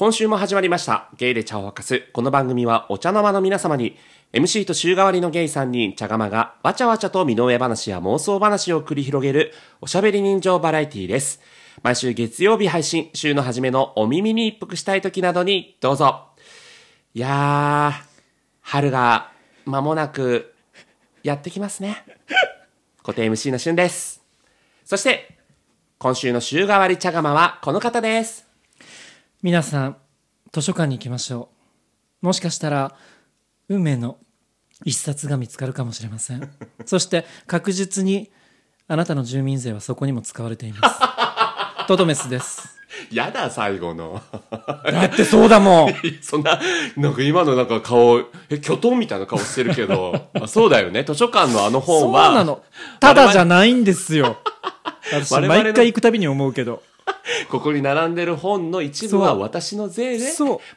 今週も始まりました。ゲイで茶を沸かす。この番組はお茶の間の皆様に、MC と週替わりのゲイ3人、茶釜がわちゃわちゃと身の上話や妄想話を繰り広げるおしゃべり人情バラエティです。毎週月曜日配信、週の初めのお耳に一服したい時などにどうぞ。いやー、春が間もなくやってきますね。固定 MC の旬です。そして、今週の週替わり茶釜はこの方です。皆さん図書館に行きましょう。もしかしたら運命の一冊が見つかるかもしれません。そして確実にあなたの住民税はそこにも使われています。トトメスです。やだ、最後の。だってそうだもん。そんな、なんか今のなんか顔、え、巨頭みたいな顔してるけど、あそうだよね。図書館のあのそう本は、なの。ただじゃないんですよ。私毎回行くたびに思うけど ここに並んでる本の一部は私の税で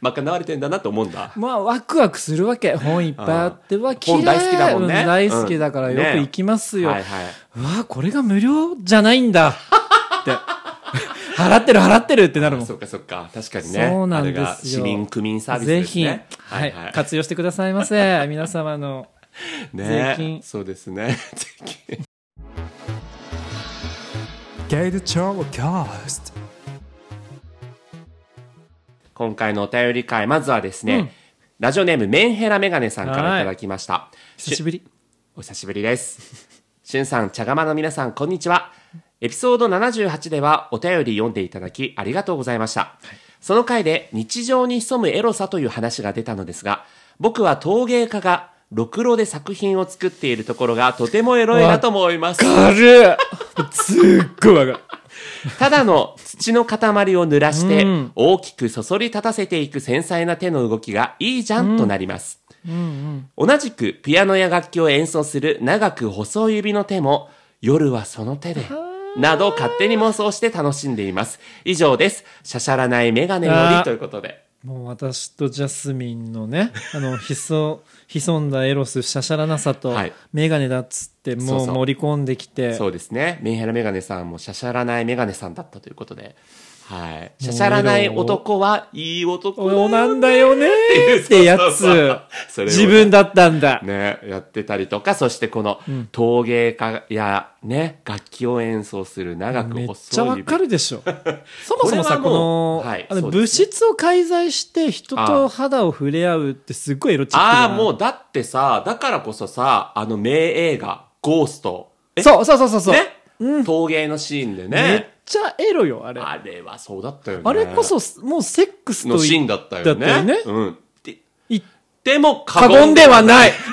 賄われてんだなと思うんだ。まあワクワクするわけ本いっぱいあってわ綺麗本大好きだもんね。う大好きだからうん。よく行きますよ、はいはい。うわこれが無料じゃないんだ。って。払ってる払ってるってなるもん。そっかそっか。確かにね。そうなんですよ。あれが市民区民サービスぜひ、ですね。はい。活用してくださいませ。皆様の ね。税金。そうですね。税金。ゲイルチョーキャスト今回のお便り会、まずはですね、ラジオネームメンヘラメガネさんからいただきました。久しぶりお久しぶりです。しゅんさん、茶釜の皆さん、こんにちは。エピソード78ではお便り読んでいただきありがとうございました。その回で日常に潜むエロさという話が出たのですが、僕は陶芸家がろくろで作品を作っているところがとてもエロいなと思います。軽っすっごいわかるただの土の塊を濡らしてうん大きくそそり立たせていく繊細な手の動きがいいじゃんとなります。同じくピアノや楽器を演奏する長く細い指の手も夜はその手でなど勝手に妄想して楽しんでいます。以上です。しゃしゃらないメガネよりということで。もう私とジャスミンのね あのひそ潜んだエロスシャシャラなさとはいメガネだっつってもう盛り込んできてそうですね。メンヘラメガネさんもしゃしゃらないメガネさんだったということで。はい。しゃしゃらない男はいい男おなんだよね。ってやつ。自分だったんだ。ね、やってたりとか、そしてこの陶芸家やね、楽器を演奏する長くめっ細いちゃわかるでしょ。そもそもさこの,、はいあの物質を介在して人と肌を触れ合うってすっごいエロチックな。ああ、もうだってさ、だからこそさ、あの名映画、ゴースト。え？そうそうそうそうそう、ね、陶芸のシーンでめっね。ちゃエロよあれああれはそうだったよね。れこそもうセックスとのシー言っンだったよね。だったよねうん。っていでも過言ではない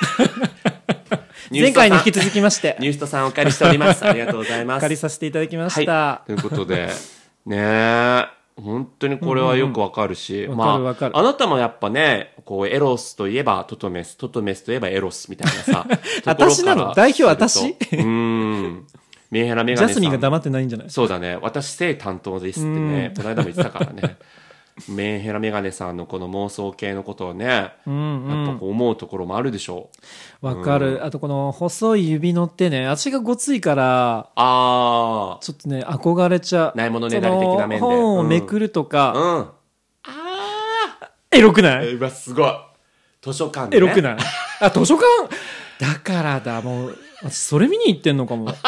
ニューストさん前回に引き続きまして ニューストさんお借りしております。ありがとうございます。借りさせていただきまはい。した、ということで、ねえ、本当にこれはよくわかるし、うんうんまわかるわかるあ、あなたもやっぱね、こう、エロスといえばトトメス、トトメスといえばエロスみたいなさ、ところ私なの？代表すると私うーん。メンヘラメガネさん。ジャスミンが黙ってないんじゃない？そうだね。私、性担当ですってねう、この間も言ってたからね。メンヘラメガネさんのこの妄想系のことをね、やっぱ思うところもあるでしょう。わかる、あとこの細い指の手ね足がごついからあちょっとね憧れちゃうないものねだり的な面で本をめくるとー。か、うん。エロくない？えうわ、すごい。図書館で、ね。エロくない？あ図書館？だからだもう私それ見に行ってんのかも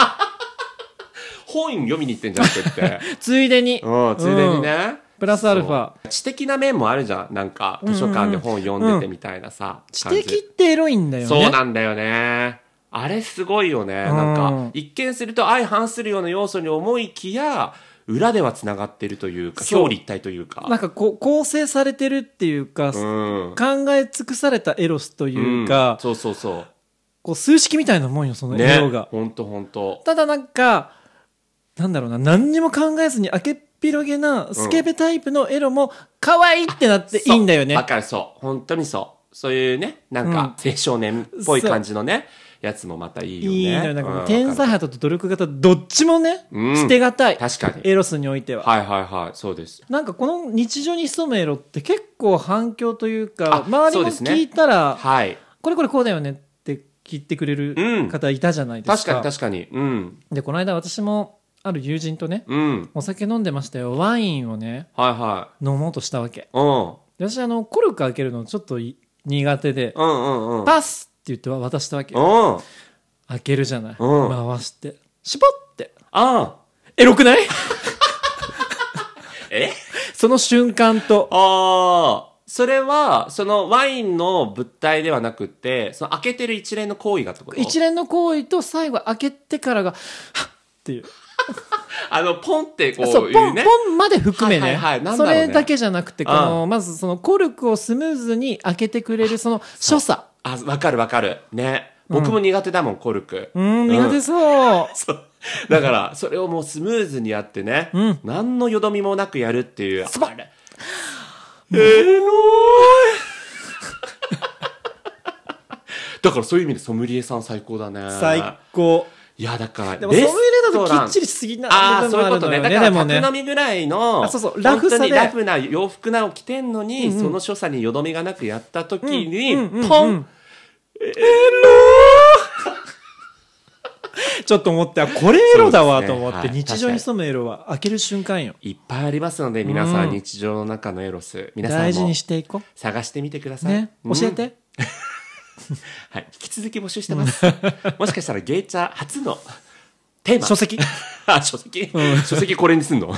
本読みに行ってんじゃなくって。ついでにうん、ついでにね。うんプラスアルファ知的な面もあるじゃん。なんか、図書館で本読んでてみたいなさ。知的ってエロいんだよねそうなんだよね。あれすごいよね。なんか、一見すると相反するような要素に思いきや、裏では繋がってるというか、表裏一体というか。なんかこう構成されてるっていうか、うん。考え尽くされたエロスというか、そうそうそこう数式みたいなもんよそのう。ねエロが、。ほんとほんと。ただなんかなんだろうな何にも考えずに明けっ広げなスケベタイプのエロも可愛いってなっていいんだよねわかる、そう。本当にそう。そういうね、なんか、青少年っぽい感じのね、やつもまたいいよね。いいのよなんか天才肌と努力型どっちもね、うん捨てがたい確かに。エロスにおいては、はいはいはい、そうです。なんかこの日常に潜むエロって結構反響というあか周りもそうですね聞いたら、はい。これこれこうだよねって聞いてくれるうん方いたじゃないですか、確かに確かに。うん。でこの間私もある友人とねうん。お酒飲んでましたよ。ワインをねはいは飲もうとしたわけ。い。うん。で私あのコルク開けるのちょっとい苦手でうんうんうん。パスって言って渡したわけうん。開けるじゃない。うん。回して。シュポって。あ。エロくない？え？その瞬間と。ああ。それは、そのワインの物体ではなくて、その開けてる一連の行為がってこと？一連の行為と最後開けてからがはっっていう あの、ポンってこうそう、ポン。ポンまで含めね。はいはいはいなんだそれだけじゃなくて、この、まずそのコルクをスムーズに開けてくれるその所作。あ、わかるわかる。ね。僕も苦手だもん、コルク。うん、苦手そう。そう。だから、それをもうスムーズにやってね、何のよどみもなくやるっていう。スパッあれエロい だからそういう意味でソムリエさん最高だね。最高。いや、だから、でも、ソムリエだとレストランきっちりしすぎなああ、部そういうことね。だから、ね宅飲みぐらいの、あそうそうラフさで本当にラフな洋服なを着てんのに、その所作によどみがなくやった時に、うんうんうんうんポン ちょっと思って、あこれエロだわそうですねと思って、はい日常に潜むエロは開ける瞬間よ。いっぱいありますので、皆さん日常の中のエロス、皆さんも大事にしていこ探してみてくださう。い。ね。うん教えて。はい。引き続き募集してます。もしかしたらゲイチャー初のテーマ。書籍。あ、書籍、書籍これにすんの？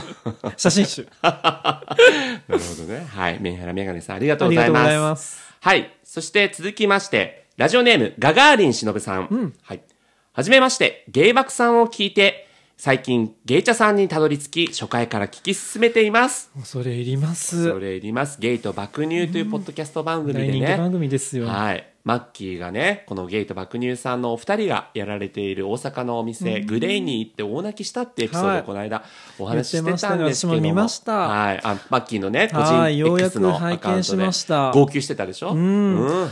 な写真集。るほどね。はい。メンヘラメガネさんありがとうあございます。りがとうございます。はい。そして続きまして、ラジオネーム、ガガーリンしのぶさん。はい。はじめまして、ゲイバクさんを聞いて、最近、ゲイチャさんにたどり着き、初回から聞き進めています。それいりますそ。れいります。ゲイと爆乳というポッドキャスト番組で大人気番ね。組ですよ。はい。マッキーがね、このゲイと爆乳さんのお二人がやられている大阪のお店、グレイに行って大泣きしたってエピソードはいをこの間お話ししてたんですけども。も見ましたはい。あ、マッキーのね、個人 X くのアカウントで拝見しました号泣してたでしょ？うん。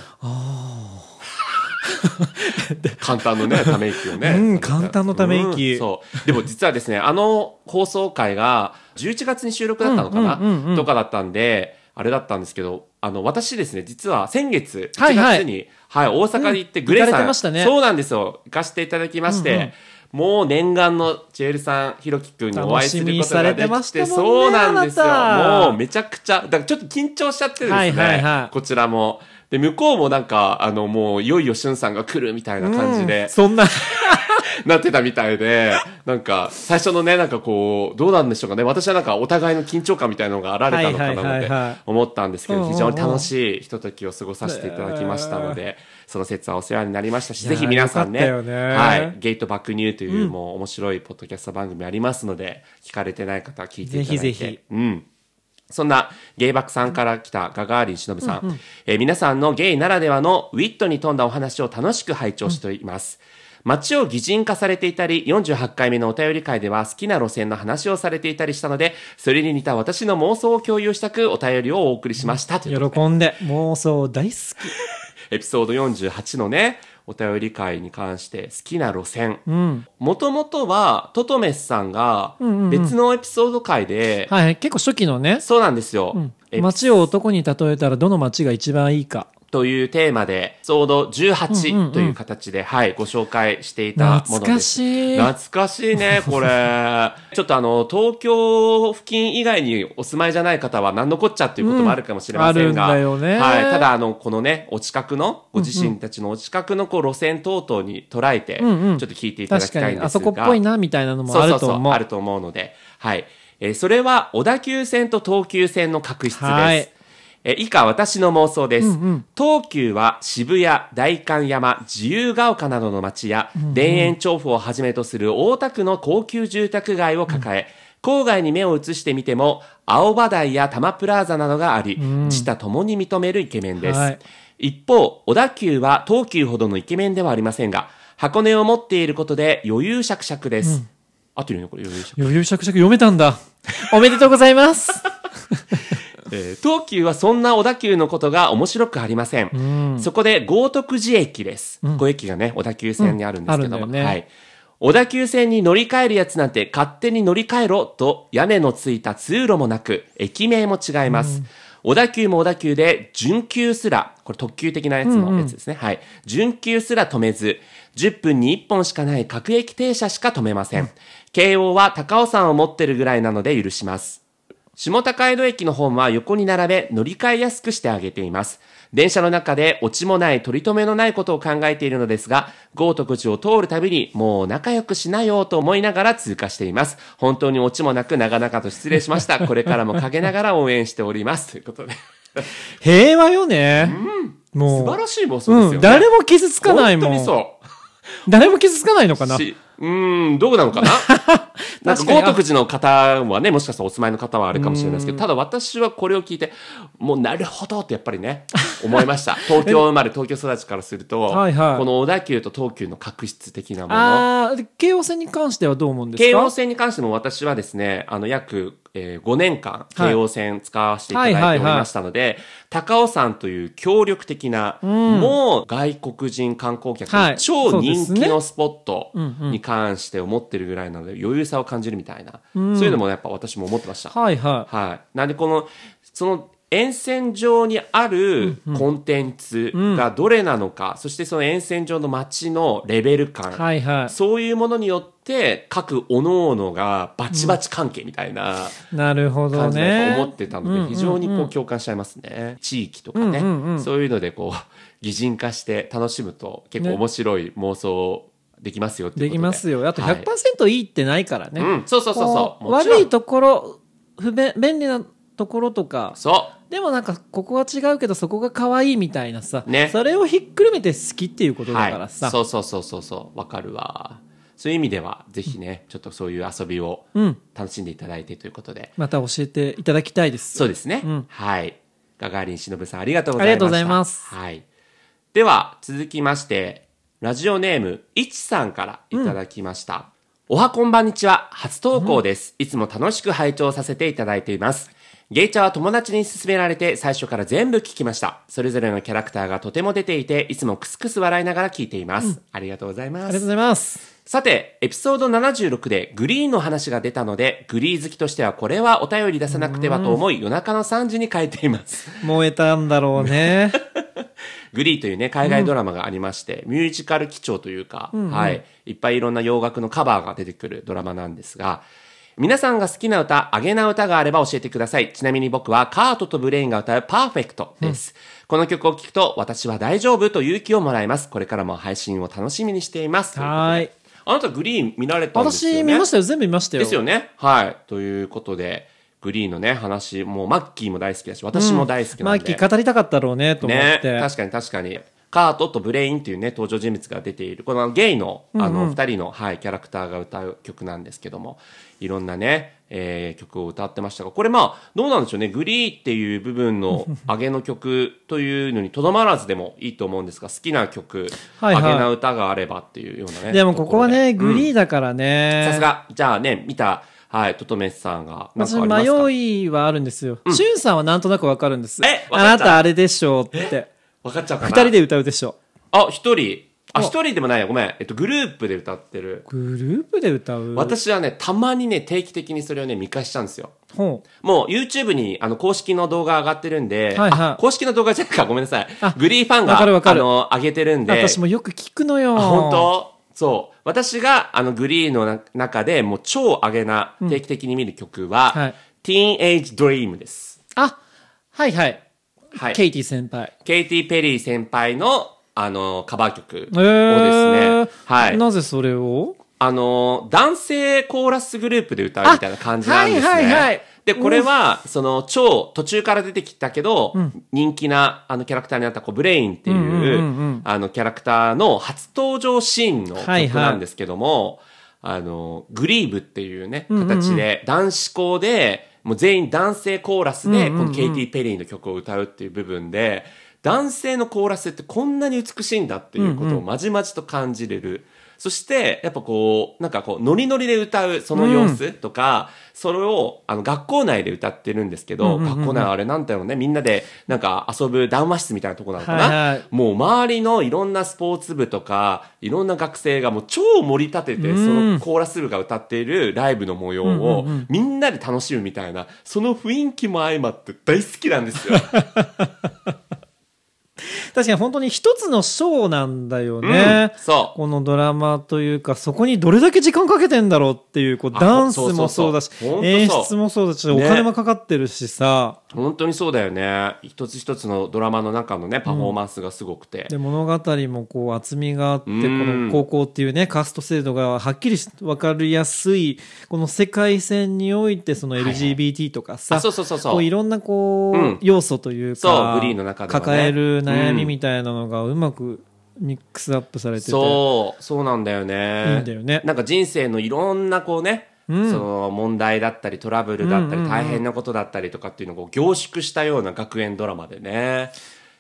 簡単のね、ため息をね。うん簡単のため息うんそう。でも実はですね、あの放送回が11月に収録だったのかな、とかだったんで、あれだったんですけど、あの、私ですね、実は先月、1はいはい月に、はい、大阪に行って、グレイ行かさん、れてましたねそうなんですよ。行かせていただきまして、うんうんもう念願のジェールさん、ひろきくんにお会いすることができ、してたもんねそうなんですよ。もうめちゃくちゃ、だからちょっと緊張しちゃってですね、はいはいはいこちらも。で、向こうもなんか、あの、もう、いよいよしゅんさんが来るみたいな感じで、そんな。なってたみたいで、なんか、最初のね、なんかこう、どうなんでしょうかね。私はなんかお互いの緊張感みたいなのがあられたのかなって思ったんですけど、うんうんうん非常に楽しいひとときを過ごさせていただきましたので、その説はお世話になりましたし、ぜひ皆さんね、ねはい、ゲート爆乳というもう面白いポッドキャスト番組ありますので、聞かれてない方は聞いていただいて。ぜひぜひうん。そんなゲイバクさんから来たガガーリン忍さん、えー皆さんのゲイならではのウィットに富んだお話を楽しく拝聴しています。街を擬人化されていたり、48回目のお便り会では好きな路線の話をされていたりしたので、それに似た私の妄想を共有したくお便りをお送りしました。と喜んで、妄想大好き。エピソード48のね、お便り会に関して好きな路線。うん。もともとは、トトメスさんがんうんうん別のエピソード会で、はいはい、結構初期のね、そうなんですよ。エピ街を男に例えたらどの街が一番いいか。というテーマで、ちょうどうんうんうん18という形で、はい、ご紹介していたものです。懐かしい懐かしいね、これ。ちょっとあの、東京付近以外にお住まいじゃない方は何のこっちゃっていうこともあるかもしれませんが。うんあるんだよねはい。ただあの、このね、お近くの、ご自身たちのお近くのこう路線等々に捉えて、うんうんちょっと聞いていただきたいんですが。あそこっぽいな、みたいなのもそうそうそう、あると思う。あると思うので、はい。えーそれは、小田急線と東急線の確執です。はいえー以下、私の妄想です。うんうん東急は渋谷、代官山、自由が丘などの町や、田園調布をはじめとする大田区の高級住宅街を抱え、郊外に目を移してみても、青葉台や多摩プラザなどがあり、自他共に認めるイケメンです。はい一方、小田急は東急ほどのイケメンではありませんが、箱根を持っていることで余裕しゃくしゃくです。合ってるよね、これ余裕しゃく。余裕しゃくしゃく読めたんだ。おめでとうございます。えー東急はそんな小田急のことが面白くありません。そこで豪徳寺駅です。ここ駅がね、小田急線にあるんですけども、ねはい。小田急線に乗り換えるやつなんて勝手に乗り換えろと屋根のついた通路もなく、駅名も違います。小田急も小田急で、準急すら、これ特急的なやつのやつですね。はい。準急すら止めず、10分に1本しかない各駅停車しか止めません。慶応は高尾山を持ってるぐらいなので許します。下高井戸駅のホームは横に並べ乗り換えやすくしてあげています。電車の中でオチもない取り留めのないことを考えているのですが、豪徳寺を通るたびにもう仲良くしなよと思いながら通過しています。本当にオチもなく長々と失礼しました。これからも陰ながら応援しております。ということで。平和よね。もう。素晴らしい妄想ですよね。うん。誰も傷つかないもん。本当にそう。誰も傷つかないのかな。しうーん、どうなのかな？なんか、豪徳寺の方はね、もしかしたらお住まいの方はあれかもしれないですけど、ただ私はこれを聞いて、もうなるほどってやっぱりね、思いました。東京生まれ、東京育ちからすると、はいはいこの小田急と東急の確執的なもの。ああ、で京王線に関してはどう思うんですか京王線に関しても私はですね、あの、約、えー5年間、はい。京王線使わせていただいておりましたので、高尾山という協力的な、もう外国人観光客、はい。超人気のスポットに関して思ってるぐらいなので、余裕さを感じるみたいな、そういうのもやっぱ私も思ってました。はいははい。なんでこの、その沿線上にあるコンテンツがどれなのか、そしてその沿線上の街のレベル感、い。はいはい。そういうものによって、各各々がバチバチ関係みたいななるほど感じで思ってたので、非常にこう共感しちゃいますね。地域とかね、そういうのでこう、擬人化して楽しむと結構面白い妄想できますよっていうことで。できますよ。あとはい100%いいってないからね。うん、そうそうそうそう。悪いところ、不便、便利なところとか、そう。でもなんかここは違うけどそこが可愛いみたいなさ、ね。それをひっくるめて好きっていうことだからさ、そうそうそうそうそう。わかるわ。そういう意味ではぜひね、ちょっとそういう遊びをうん。楽しんでいただいてということで、また教えていただきたいです。そうですね、ん。はい。ガガーリン忍さんありがとうございました。ありがとうございます。はい、では続きましてラジオネームいちさんからいただきました、おはこんばんにちは。初投稿です、いつも楽しく拝聴させていただいていますゲイチャは友達に勧められて最初から全部聞きました。それぞれのキャラクターがとても出ていて、いつもクスクス笑いながら聞いています。ありがとうございますありがとうご。ざいます。さて、エピソード76でグリーンの話が出たので、グリー好きとしてはこれはお便り出さなくてはと思い、夜中の3時に書いています。燃えたんだろうね。Glee というね、海外ドラマがありまして、ミュージカル基調というか、はい、いっぱいいろんな洋楽のカバーが出てくるドラマなんですが、皆さんが好きな歌、アゲな歌があれば教えてください。ちなみに僕はカートとブレインが歌うパーフェクトです。この曲を聴くと私は大丈夫と勇気をもらいます。これからも配信を楽しみにしています。はーい。あなた Glee 見られたんですよね私見ましたよ。全部見ましたよ。ですよね。はい。ということで、グリーのね、話、もうマッキーも大好きだし、私も大好きなんで。マッキー語りたかったろうね、と思っね、て。確かに確かに。カートとブレインっていうね、登場人物が出ている、このゲイの、あの、二人の、はい、キャラクターが歌う曲なんですけども、いろんなね、えー曲を歌ってましたが、これまあ、どうなんでしょうね、グリーっていう部分の アゲの曲というのにとどまらずでもいいと思うんですが、好きな曲、はいはいアゲな歌があればっていうようなね。でもここはね、グリーだからね。さすが。じゃあね、見た、はい、トトメスさんが、なん私迷いはあるんですよ。しゅんさんはなんとなくわかるんです。えわあなたあれでしょうって。分かっちゃうかな二人で歌うでしょあ、一人。あ、お一人でもないよ。ごめん。えっと、グループで歌ってる。う。グループで歌う？私はね、たまにね、定期的にそれをね、見返しちゃうんですよ。ほう。もう YouTube にあの公式の動画上がってるんで、はいはいあ公式の動画じゃないか、ごめんなさいあ。グリーファンが、わかるわかるあの、上げてるんで。私もよく聞くのよ。あ本当？そう。私が、あの、グリーのな中で、もう超上げな、定期的に見る曲は、はい Teenage Dream です。あ、はいはい。はい。ケイティ先輩。ケイティ・ペリー先輩の、あの、カバー曲をですえー。ね、はい。なぜそれを？あの、男性コーラスグループで歌うみたいな感じなんですね。あはいはいはい。で、これは、その、超途中から出てきたけど、人気な、あの、キャラクターになった、こう、ブレインっていう、あの、キャラクターの初登場シーンの曲なんですけども、あの、グリー部っていうね、形で、男子校で、もう全員男性コーラスで、このケイティ・ペリーの曲を歌うっていう部分で、男性のコーラスってこんなに美しいんだっていうことをまじまじと感じれる。そして、やっぱこう、なんかこう、ノリノリで歌うその様子とか、それを、あの、学校内で歌ってるんですけど、学校内あれなんだろうね、みんなで、なんか遊ぶ談話室みたいなとこなのかな、はいはい。もう周りのいろんなスポーツ部とか、いろんな学生がもう超盛り立てて、そのコーラス部が歌っているライブの模様を、みんなで楽しむみたいな、その雰囲気も相まって大好きなんですよ。確確かに本当に一つのショーなんだよね。うんそう。このドラマというか、そこにどれだけ時間かけてんだろうっていう、こう、あダンスもそうだし演出もそうだし、おね金もかかってるしさ、本当にそうだよね。一つ一つのドラマの中のねパフォーマンスがすごくて、で、物語もこう、厚みがあって、こうん。の高校っていうね、カースト制度がはっきりわかりやすい、この世界線において、その LGBT とかさ、あそうそうそうそう。こういろんなこう、うん要素というかグリーンの中ではね。抱える悩みみたいなのがうまくミックスアップされてて、そうそうなんだよね。いいんだよね。なんか人生のいろんなこうね、うん。その問題だったりトラブルだったり、うんうんうん。大変なことだったりとかっていうのを凝縮したような学園ドラマでね。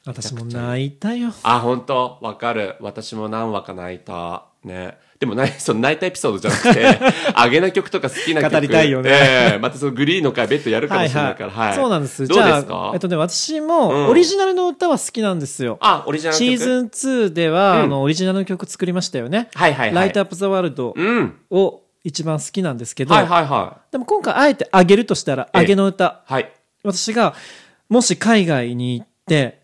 私も泣いたよ。あ本当？わかる。私も何話か泣いた。ね。でもないその泣いたエピソードじゃなくて あげな曲とか好きな曲。語りたいよね。ええ。またそのグリーンの回別途やるかもしれないから。はい、そうなんです。どうですか？あ、えっとね、私うん。もオリジナルの歌は好きなんですよ、あオリジナルシーズン2では、うん。あのオリジナルの曲作りましたよね、はいはいはい。ライトアップ・ザ・ワールドうん。を一番好きなんですけど、はいはいはでも今回あえてあげるとしたらええ。あげの歌。いはい。私がもし海外に行って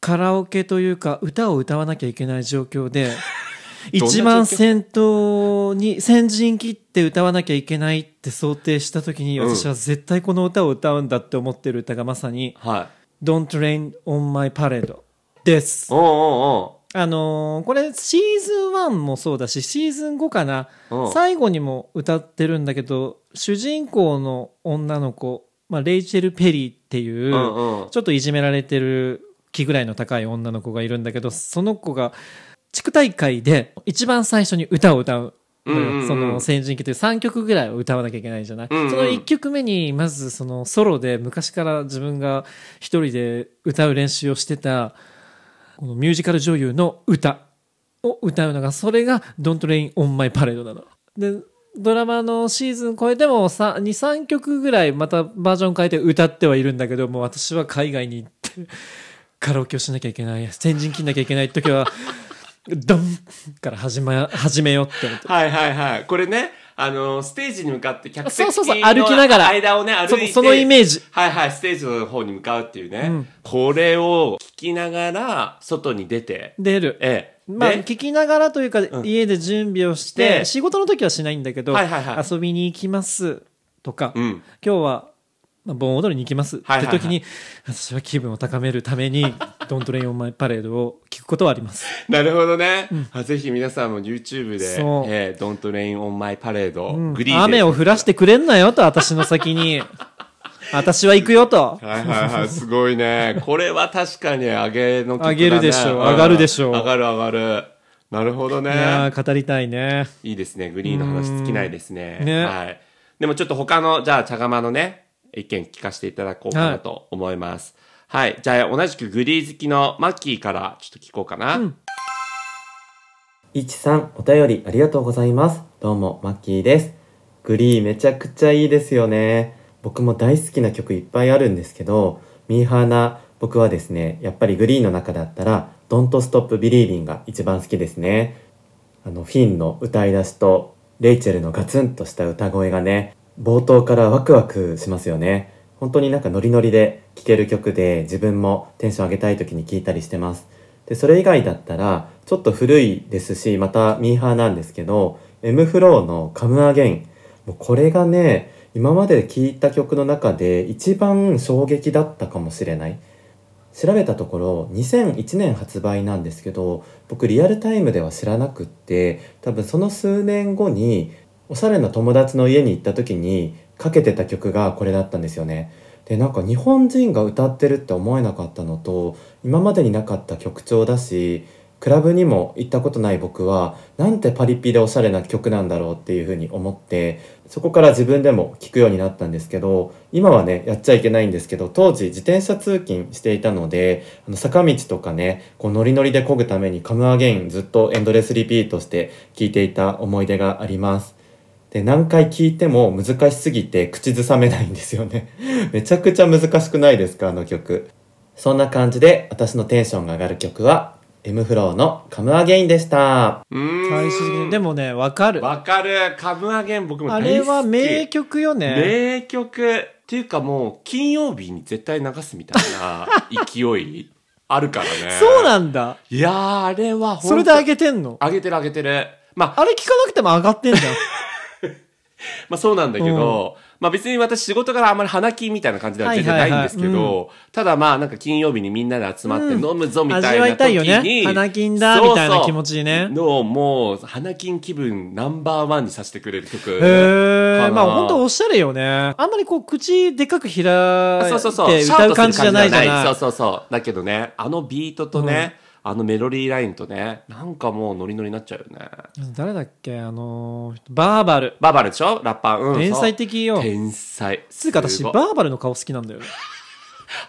カラオケというか歌を歌わなきゃいけない状況で 一番先頭に先陣切って歌わなきゃいけないって想定した時にうん。私は絶対この歌を歌うんだって思ってる歌がまさにはい「Don't Rain on My Parade」です。おうおうおうあのーこれシーズン1もそうだしシーズン5かな。うん。最後にも歌ってるんだけど主人公の女の子、まあ、レイチェル・ペリーっていう、うんうん。ちょっといじめられてる気ぐらいの高い女の子がいるんだけどその子が地区大会で一番最初に歌を歌う。うんうんうん。その先人期という3曲ぐらいを歌わなきゃいけないじゃない、うんうん。その1曲目にまずそのソロで昔から自分が一人で歌う練習をしてたこのミュージカル女優の歌を歌うのがそれが「Don't Rain on My Parade」なの。でドラマのシーズン超えても23曲ぐらいまたバージョン変えて歌ってはいるんだけども私は海外に行ってカラオケをしなきゃいけない先陣切んなきゃいけない時はドンから始め始めようって思って。はいはいはい。これね、あの、ステージに向かって客席そうそうそうの歩きながら間をね、歩いてそそのイメージはいはい、ステージの方に向かうっていうね。うんこれを聞きながら、外に出て、出る。ええ。まあ、で聞きながらというか、ん家で準備をして、で仕事の時はしないんだけど、はいはいはい遊びに行きますとか、うん。今日は、まあ、盆踊りに行きますってはいはいはい時に、私は気分を高めるために、Don't Rain on My Parade を聞くことはあります。なるほどね。あぜひ皆さんも YouTube で、そうええ、Don't Rain on My Parade、うんグリー雨を降らしてくれんなよと、私の先に。私は行くよと。はいはいはい、すごいね。これは確かに上げの曲だね。上げるでしょううん上がるでしょう上がる上がる。なるほどね。いやー語りたいね。いいですね。グリーンの話尽きないですね。ねはい。でもちょっと他の、じゃあ、茶釜のね、意見聞かせていただこうかなと思います。はい。じゃあ、同じくグリー好きのマッキーからちょっと聞こうかな。いちさん、お便りありがとうございます。どうも、マッキーです。グリーめちゃくちゃいいですよね。僕も大好きな曲いっぱいあるんですけど、ミーハーな僕はですね、やっぱりグリーの中だったら、Don't Stop Believing が一番好きですね。あの、フィンの歌い出しと、レイチェルのガツンとした歌声がね、冒頭からワクワクしますよね。本当になんかノリノリで聴ける曲で、自分もテンション上げたい時に聴いたりしてます。で、それ以外だったら、ちょっと古いですし、またミーハーなんですけど、M フローの Come Again。もうこれがね、今まで聴いた曲の中で一番衝撃だったかもしれない。調べたところ2001年発売なんですけど僕リアルタイムでは知らなくって多分その数年後におしゃれな友達の家に行った時にかけてた曲がこれだったんですよねでなんか日本人が歌ってるって思えなかったのと今までになかった曲調だしクラブにも行ったことない僕はなんてパリピでおしゃれな曲なんだろうっていうふうに思ってそこから自分でも聴くようになったんですけど今はねやっちゃいけないんですけど当時自転車通勤していたのであの坂道とかねこうノリノリで漕ぐために「カムアゲインずっとエンドレスリピートして聴いていた思い出があります。で何回聞いても難しすぎて口ずさめないんですよね めちゃくちゃ難しくないですかあの曲そんな感じで私のテンションが上がる曲は M フローの「カムアゲインでしたうーん。最終的に。でもね、わかる。わかる。カムアゲン僕もあ大好き。れは名曲よね。名曲。っていうかもう、金曜日に絶対流すみたいな 勢い。あるからね。そうなんだいやー、あれはそれで上げてんの？上げてる上げてる。まあ、あれ聞かなくても上がってんじゃん まあそうなんだけど、まあ別に私仕事からあんまり花金みたいな感じでは全然ないんですけど、はいはいはい。ただまあなんか金曜日にみんなで集まってうん。飲むぞみたいな時に、味わいたいよね。花金だみたいな気持ちにねのもう花金気分ナンバーワンにさせてくれる曲。へえまあ本当おしゃれよね。あんまりこう口でかく開い。て歌う感じじゃないじゃない。そうそうそう。だけどね、あのビートとね、あのメロディーラインとね、なんかもうノリノリになっちゃうよね。誰だっけ？あのーバーバル。バーバルでしょ？ラッパー。うん。天才そう。的よ天才。つうか私バーバルの顔好きなんだよね。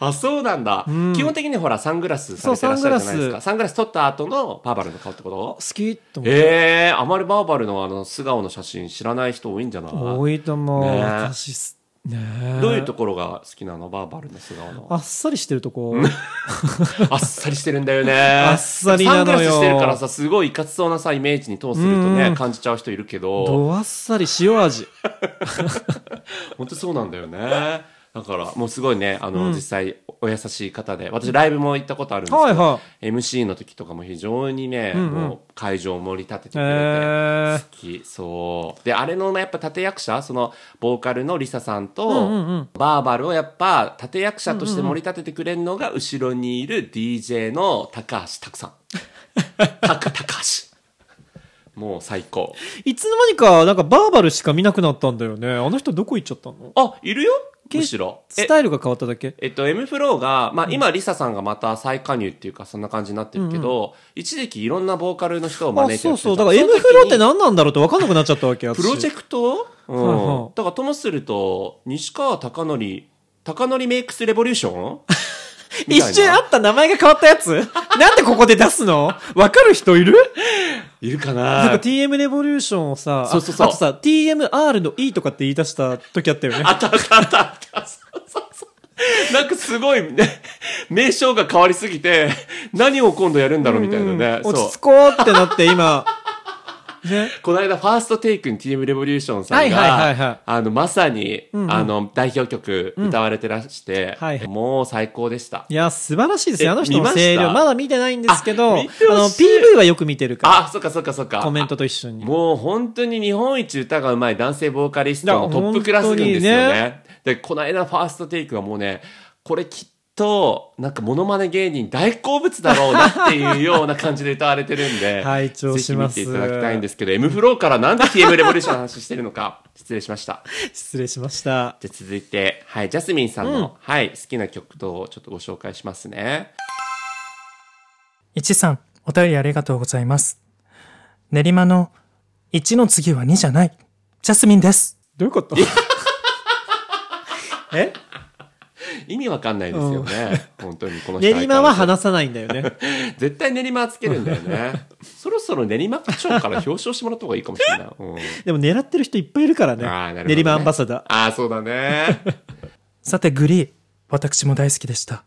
あ、そうなんだ。ん。基本的にほら、サングラスされてらっしゃるじゃないですか。サングラス。取った後のバーバルの顔ってこと？好きと思ってええー、あまりバーバルのあの素顔の写真知らない人多いんじゃない？多いと思う。ね。私すねえ。どういうところが好きなの？バーバルの素顔の。あっさりしてるとこ。あっさりしてるんだよね。あっさりなのよ。サングラスしてるからさ、すごいいかつそうなさ、イメージに通するとね、うん。感じちゃう人いるけど、どあっさり塩味。本当そうなんだよね。だから、もうすごいね、あの、実際、お優しい方で、私ライブも行ったことあるんですけど、はいは MC の時とかも非常にね、んうん。もう会場を盛り立ててくへれて、え好きそう。であれのやっぱ立役者そのボーカルのリサさんと、うんうんうん。バーバルをやっぱ立役者として盛り立ててくれるのが後ろにいる DJ の高橋拓さん。高橋もう最高。いつの間にかなんかバーバルしか見なくなったんだよね。あの人どこ行っちゃったの？あいるよ？むしろ？えスタイルが変わっただけ？えっと、M フローが、まあ、今、リサさんがまた再加入っていうか、そんな感じになってるけど、一時期いろんなボーカルの人をあ招いてそうそう。だだから M フローって何なんだろうって分かんなくなっちゃったわけプロジェククト？うん。はいはい。だから、ともすると、西川貴教、貴教メイクスレボリューション？一瞬あった名前が変わったやつ？なんでここで出すの？分かる人いる？いるかなんかな TM レボリューションをさ、そうそうそうああとさ、TMR の E とかって言い出した時あったよね。あったあったあったあった。そうそうそう。なんかすごいね、名称が変わりすぎて、何を今度やるんだろうみたいなね。落そうち着こうってなって今、ね。この間、ファーストテイクに TM レボリューションさんが、はいはいはいはいあの、まさに、んうんあの、代表曲歌われてらして、はいはいもう最高でした。いや、素晴らしいですよ。えあの人の声量。まだ見てないんですけど、あの、PV はよく見てるかあ、そっかそっかそっか。ら、コメントと一緒に。もう本当に日本一歌がうまい男性ボーカリストのトップクラスなんですよ本当ね。で、この間ファーストテイクはもうね、これきっと、なんかモノマネ芸人大好物だろうなっていうような感じで歌われてるんで、拝聴しますぜひ見ていただきたいんですけど、M フローからなんで TM レボリューション の話してるのか、失礼しました。失礼しました。じゃあ続いて、はい、ジャスミンさんの、うんはい、好きな曲とちょっとご紹介しますね。一さん、お便りありがとうございます。練馬の1の次は2じゃない。ジャスミンです。どういうこと？え？意味わかんないですよね。本当にこの人練馬は話さないんだよね。ず 絶対練馬はつけるんだよね。そろそろ練馬区長から表彰してもらった方がいいかもしれない。うんでも狙ってる人いっぱいいるからね。ね練馬アンバサダー。ああ、そうだね。さて、グリー。私も大好きでした。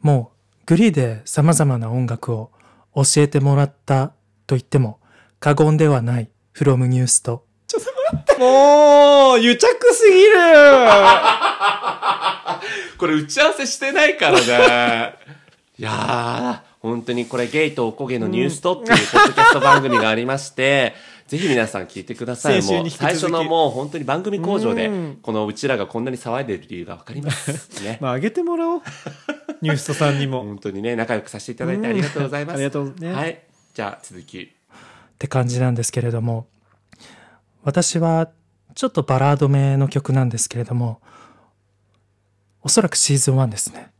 もう、グリーで様々な音楽を教えてもらったと言っても過言ではないフロムニュースともう、癒着すぎる これ打ち合わせしてないからね。いやー、本当にこれゲイとおこげのニュースとっていうポッドキャスト番組がありまして、ぜひ皆さん聞いてください。もう最初のもう本当に番組工場でうん、このうちらがこんなに騒いでる理由がわかります。ね。まあ、あげてもらおう。ニューストさんにも。本当にね、仲良くさせていただいてありがとうございます。うんありがとうねはい。じゃあ続き。って感じなんですけれども私はちょっとバラード名の曲なんですけれどもおそらくシーズン1ですね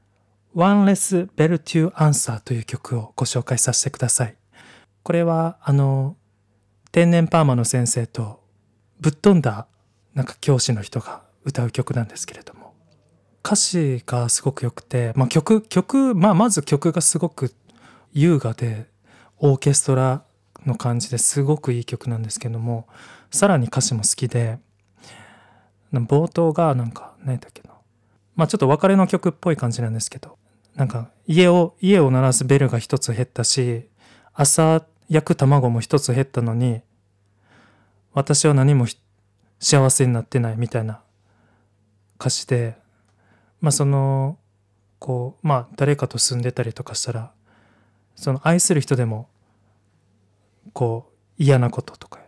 「One Less Bell to Answer」という曲をご紹介させてください。これはあの天然パーマの先生とぶっ飛んだなんか教師の人が歌う曲なんですけれども。歌詞がすごく良くて、まあ、曲曲、まあ、まず曲がすごく優雅でオーケストラの感じですごくいい曲なんですけどもさらに歌詞も好きで冒頭がなんか何だっけな。まあちょっと別れの曲っぽい感じなんですけどなんか家を家を鳴らすベルが一つ減ったし朝焼く卵も一つ減ったのに私は何も幸せになってないみたいな歌詞でまあそのこうまあ誰かと住んでたりとかしたらその愛する人でもこう嫌なこととか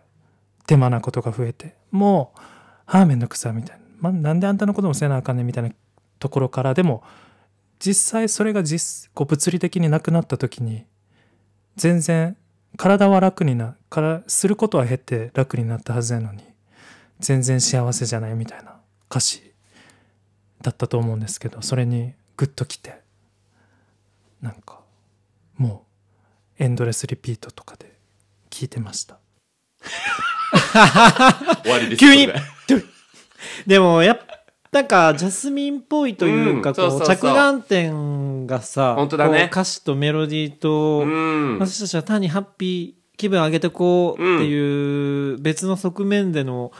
手間なことが増えてもうああめんどくさみたいな、まあ、なんであんたのこともせなあかんねんみたいなところからでも実際それが実こう物理的になくなった時に全然体は楽になからすることは減って楽になったはずやのに全然幸せじゃないみたいな歌詞だったと思うんですけどそれにグッときてなんかもうエンドレスリピートとかで聞いてました。終わりです急に。でもやっぱなんかジャスミンっぽいというか、こう着眼点がさ本当だね。歌詞とメロディーと、うん。私たちは単にハッピー気分上げてこうっていう別の側面での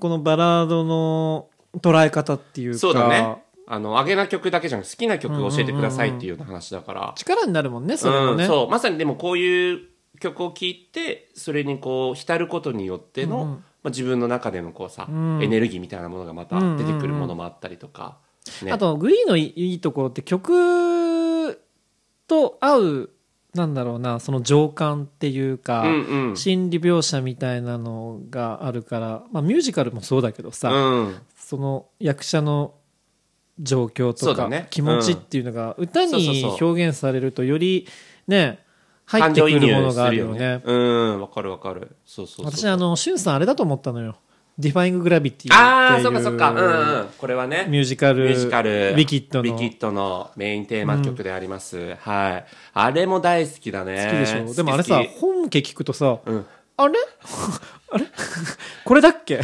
このバラードの捉え方っていうかそうだね。あの上げな曲だけじゃなくて好きな曲を教えてくださいっていうような話だから。力になるもんねそれもね、うん、そう。まさにでもこういう曲を聴いてそれにこう浸ることによっての、うんうん。まあ、自分の中でのこうさ、ん。エネルギーみたいなものがまた出てくるものもあったりとか、ね。あとグリーのいいところって曲と合うなんだろうなその情感っていうか、うんうん。心理描写みたいなのがあるから、まあ、ミュージカルもそうだけどさ、うん。その役者の状況とか、ね。気持ちっていうのが歌に表現されるとよりね入ってくるものがあるよね。ね。うんわかるわかる。そうそうそう私あのしゅんさんあれだと思ったのよ「 Defying Gravity」ああっていう。そっかそっか。うんうん。これはね。ミュージカルミュージカル。ウィキッドの。ウィキッドのメインテーマ曲であります、はい。あれも大好きだね。好きでしょ、でもあれさ本家聞くとさ、うん。あれ？あれ？これだっけ？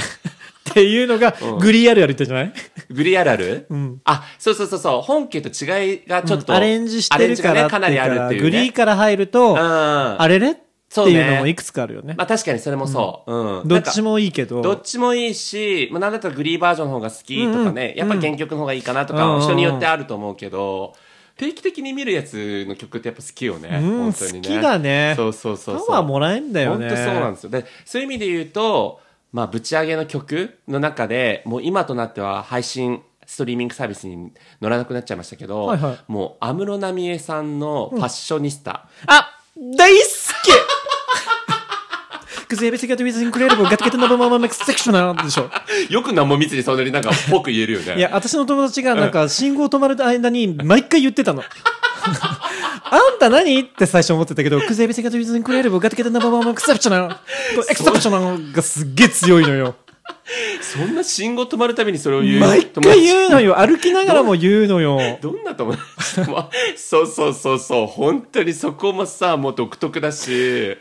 っていうのがグリーあるある言ったじゃない、グリアラル、んあそうそうそうそう本家と違いがちょっと、アレンジしてるからアレンジがねかなりあるっていうねグリーから入ると、うんあれれってそうねいうのもいくつかあるよねまあ確かにそれもそう。うん。どっちも。もいいけどどっちもいいし、まあなんだったらグリーバージョンの方が好きとかね、やっぱ原曲の方がいいかなとか、うん人によってあると思うけど、定期的に見るやつの曲ってやっぱ好きよね。うん本当にね。好きだねそうそうそうそう。パワーもらえんだよね本当そうなんですよ。で、そういう意味で言うと、まあぶち上げの曲の中で、もう今となっては配信、ストリーミングサービスに乗らなくなっちゃいましたけど、はいはいもう安室奈美恵さんのファッショニスタ、あ大好き Cause everything is incredible, got to get number one next section なでしょ。よく何も見ずにそんなになんかぽく言えるよね。いや、私の友達がなんか信号止まる間に毎回言ってたの。あんた何？って最初思ってたけど、Cause everything is incredible, got to get number one next section エクセプショナルがすっげえ強いのよ。そんな信号止まるたびにそれを言う毎回言うのよ。歩きながらも言うのよ。どんな友達もそうそうそうそう本当にそこもさもう独特だし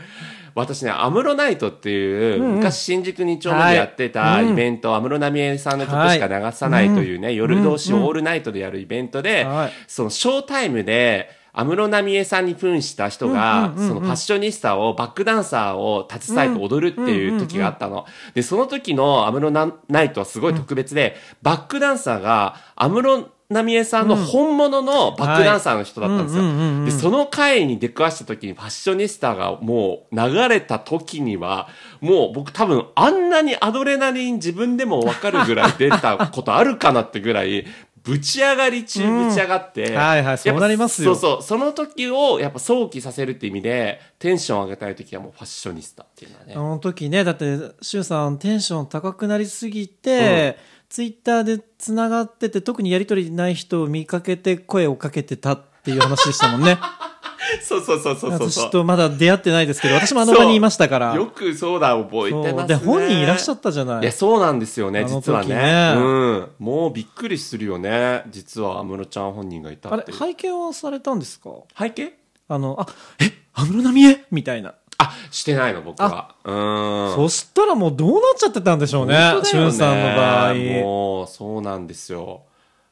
私ね安室ナイトっていう、昔新宿2丁目でやってたイベント安室奈美恵さんの曲しか流さないというね、夜通しオールナイトでやるイベントで、はいそのショータイムで安室奈美恵さんに扮した人が、そのファッショニスタをバックダンサーを携えて踊るっていう時があったの。で、その時の安室ナナイトはすごい特別で、バックダンサーが安室奈美恵さんの本物のバックダンサーの人だったんですよ。で、その回に出くわした時にファッショニスタがもう流れた時には、もう僕多分あんなにアドレナリン自分でもわかるぐらい出たことあるかなってぐらい、ぶち上がり中ぶち上がって、はいはいそうなりますよそうそう、その時をやっぱ想起させるって意味で、テンション上げたい時はもうファッショニスタっていうのはね。あの時ね、だって、シュウさんテンション高くなりすぎて、ツイッターでつながってて、特にやりとりない人を見かけて声をかけてたっていう話でしたもんね。そうそうそうそうそう。私とまだ出会ってないですけど、私もあの場にいましたから。よくそうだ、覚えてますね。で、本人いらっしゃったじゃないい。や、そうなんですよね、実はね。ねうん。もうびっくりするよね。実は安室ちゃん本人がいたあれ。拝見はされたんですか？背景あの、あ、え、安室奈美恵？みたいな。あ、してないの、僕は。うん。そしたらもうどうなっちゃってたんでしょうね本当、だよねシュウさんの場合。もう、そうなんですよ。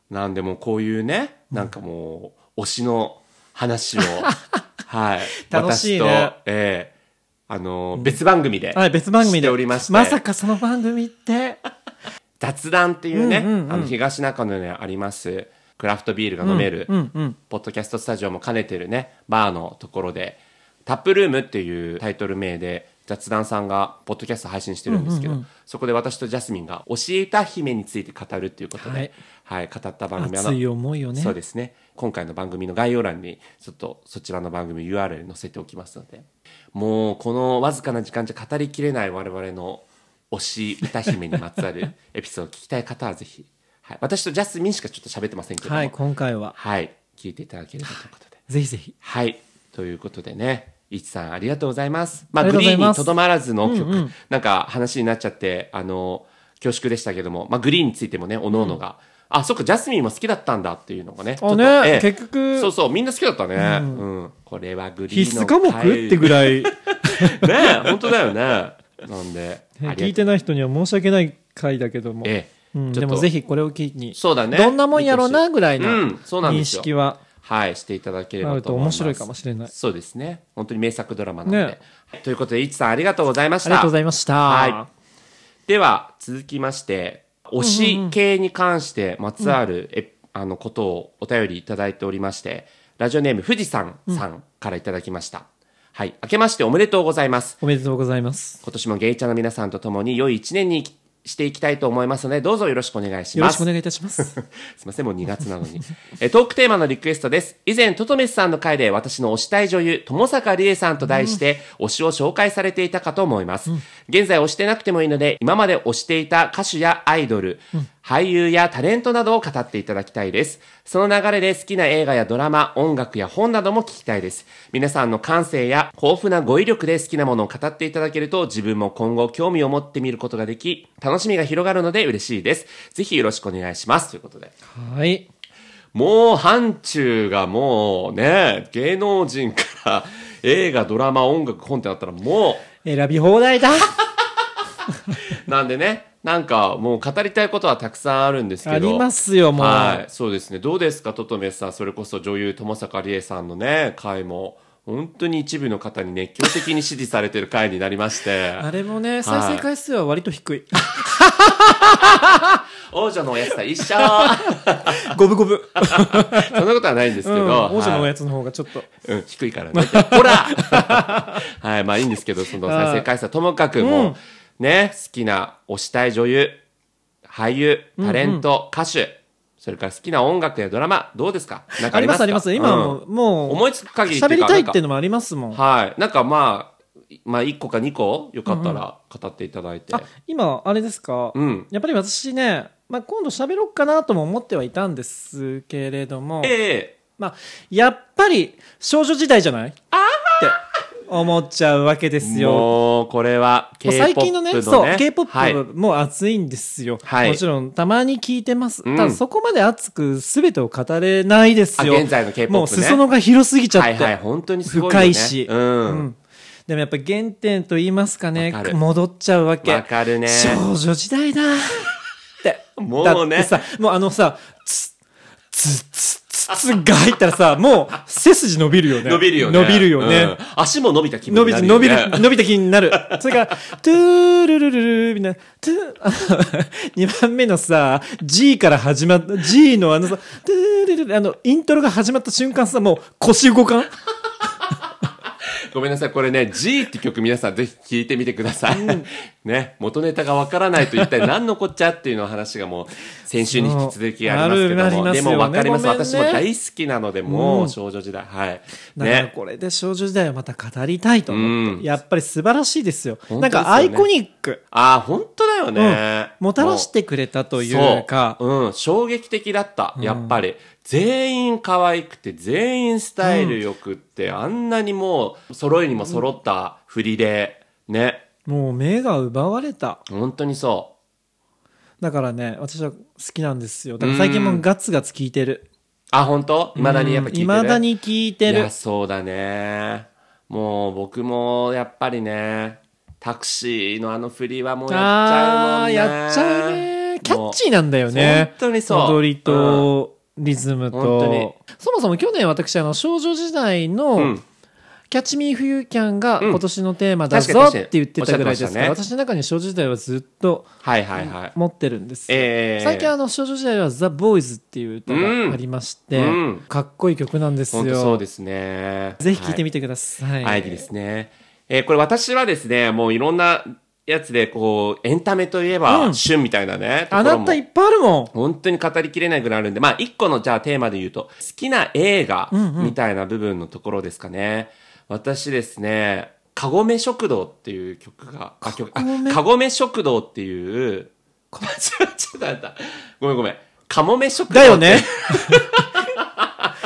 なんでもうこういうね、なんかもう、推しの話を、はい。楽しいね私と、ええあの、別番組で、はい、別番組で。しておりましてまさかその番組って。雑談っていうね、うんうんうんあの、東中野にあります、クラフトビールが飲める、うんうん。ポッドキャストスタジオも兼ねてるね、バーのところで、タップルームっていうタイトル名で、雑談さんがポッドキャスト配信してるんですけど、そこで私とジャスミンが教えた姫について語るっていうことで、ははいい、語った番組熱い思いをねそうですね。今回の番組の概要欄にちょっとそちらの番組 URL 載せておきますのでもうこのわずかな時間じゃ語りきれない我々の推し歌姫にまつわる エピソードを聞きたい方はぜひ、はい、私とジャスミンしかちょっと喋ってませんけどもはい今回ははい、聞いていただければということで。ぜひぜひはい。ということでね、いちさんありがとうございます。まあ、グリーンにとどまらずの曲、うんうんなんか話になっちゃって、あの、恐縮でしたけども、まあ、グリーンについてもね、おののが、あ、そっか、ジャスミンも好きだったんだっていうのがね。ちょっとねええ結局そうそう、みんな好きだったね。うん。これはグリー必須科目回ってぐらいねえ、本当だよね。なんで、聞いてない人には申し訳ない回だけども、ええうん、でもぜひこれを機にそうだね。どんなもんやろうなぐらいなうんそうなんははい、していただければとと思います。面白いかもしれないそうですね。本当に名作ドラマなので。ねということで、いちさんありがとうございました。ありがとうございました、はでは、続きまして、推し系に関してまつわる、えあのことをお便りいただいておりまして、ラジオネーム富士山さんからいただきました。はい。明けましておめでとうございます。おめでとうございます今年もゲイチャの皆さんと共に良い一年にしていきたいと思いますので、どうぞよろしくお願いしますよろしくお。願いいたします すいません、もう2月なのに。えトークテーマのリクエストです。以前、トトメスさんの回で私の推したい女優、友坂理恵さんと題して、推しを紹介されていたかと思います。現在推してなくてもいいので、今まで推していた歌手やアイドル、俳優やタレントなどを語っていただきたいです。その流れで好きな映画やドラマ、音楽や本なども聞きたいです。皆さんの感性や豊富な語彙力で好きなものを語っていただけると、自分も今後興味を持ってみることができ、楽しみが広がるので嬉しいです。ぜひよろしくお願いします。ということで。はいもう、範疇がもうね、芸能人から映画、ドラマ、音楽、本ってなったらも選び放題だう、なんでね、なんかもう語りたいことはたくさんあるんですけど。ありますよもう、はい、そうですね。どうですか、トトメスさん。それこそ女優、友坂理恵さんのね、回も、本当に一部の方に熱狂的に支持されてる回になりまして。あれもね再生回数は割と低い、王女のおやつと一緒。五分五分、そんなことはないんですけど。うん、王女のおはいやつの方がちょっと、うん、低いからね。ほら。はい、まあいいんですけど、その再生回数はともかくもう、ね、好きな推したい女優、俳優、タレント、歌手、それから好きな音楽やドラマ、どうですか？なんかありますか？あります今はもう,、うん。もう思いつく限り喋りたいっていうののもありますもん。はい。なんかまあ、まあ1個か2個、よかったら語っていただいて。あ今あれですか、うん。やっぱり私ね、まあ、今度喋ろうかなとも思ってはいたんですけれども、ええ。まあ、やっぱり少女時代じゃない？って思っちゃうわけですよ。もう、これは、K-POP 最近のね、のそう、K-POP はい。も熱いんですよ。はいもちろん、たまに聞いてます。うんただ、そこまで熱く全てを語れないですよ。あ現在の K-POP ねもう、裾野が広すぎちゃって。はいはい、本当にすごいよね。深いしうん。うんでもやっぱ原点と言いますかねわかる戻っちゃうわけわかるね少女時代だってもうねだってさもうあのさつつつつつが入ったらさもう背筋伸びるよね伸びるよね。伸びるよね、うん足も伸びた気分伸びになるよね。伸びる、伸びた気になる。それから、トゥールルルルみたいな、トゥー、2番目のさ、G から始まった、G のあのさ、トゥールルル、あの、イントロが始まった瞬間さ、もう腰動かん？ごめんなさい。これね、G って曲皆さんぜひ聴いてみてください。ね、元ネタがわからないと一体何のこっちゃっていうの話がもう先週に引き続きありますけども。ねでもわかります。ね私も大好きなので、もううん少女時代。はい。だからね。これで少女時代をまた語りたいと思って、うんやっぱり素晴らしいですよ。すよねなんかアイコニック、ああ、本当だよね。もたらしてくれたというか、そううん、衝撃的だった。やっぱり。全員可愛くて、全員スタイル良くって、あんなにもう、揃いにも揃った振りで、ね。もう目が奪われた。本当にそだからね、私は好きなんですよ。だから最近もガツガツ聞いてる。う。あ、本当？未だにやっぱ聞いてる？未だに聞いてるいや、。そうだね。もう僕もやっぱりね、タクシーのあの振りはもうやっちゃうもんね。やっちゃうね。キャッチーなんだよね。本当にそう踊りと、リズムと。そもそも去年私、あの、少女時代の、うんキャッチミー冬キャンがうん今年のテーマだぞって言ってたぐらいですから、私の中に少女時代はずっとはいはいはい。持ってるんですよ。ええ最近あの少女時代はザ・ボーイズっていう歌がありまして、うんかっこいい曲なんですよ。そうですね。ぜひ聴いてみてください。はい。はい、ですね。えーこれ私はですね、もういろんなやつで、こう、エンタメといえば、うん旬みたいなね。あなたいっぱいあるもん。本当に語りきれないぐらいあるんで、まあ、一個のじゃあテーマで言うと、好きな映画みたいな部分のところですかね。私ですね、かごめ食堂っていう曲が、あ、曲、あかごめ食堂っていう、ちょ、ちょっとあった。ごめんごめん。かもめ食堂。だよね。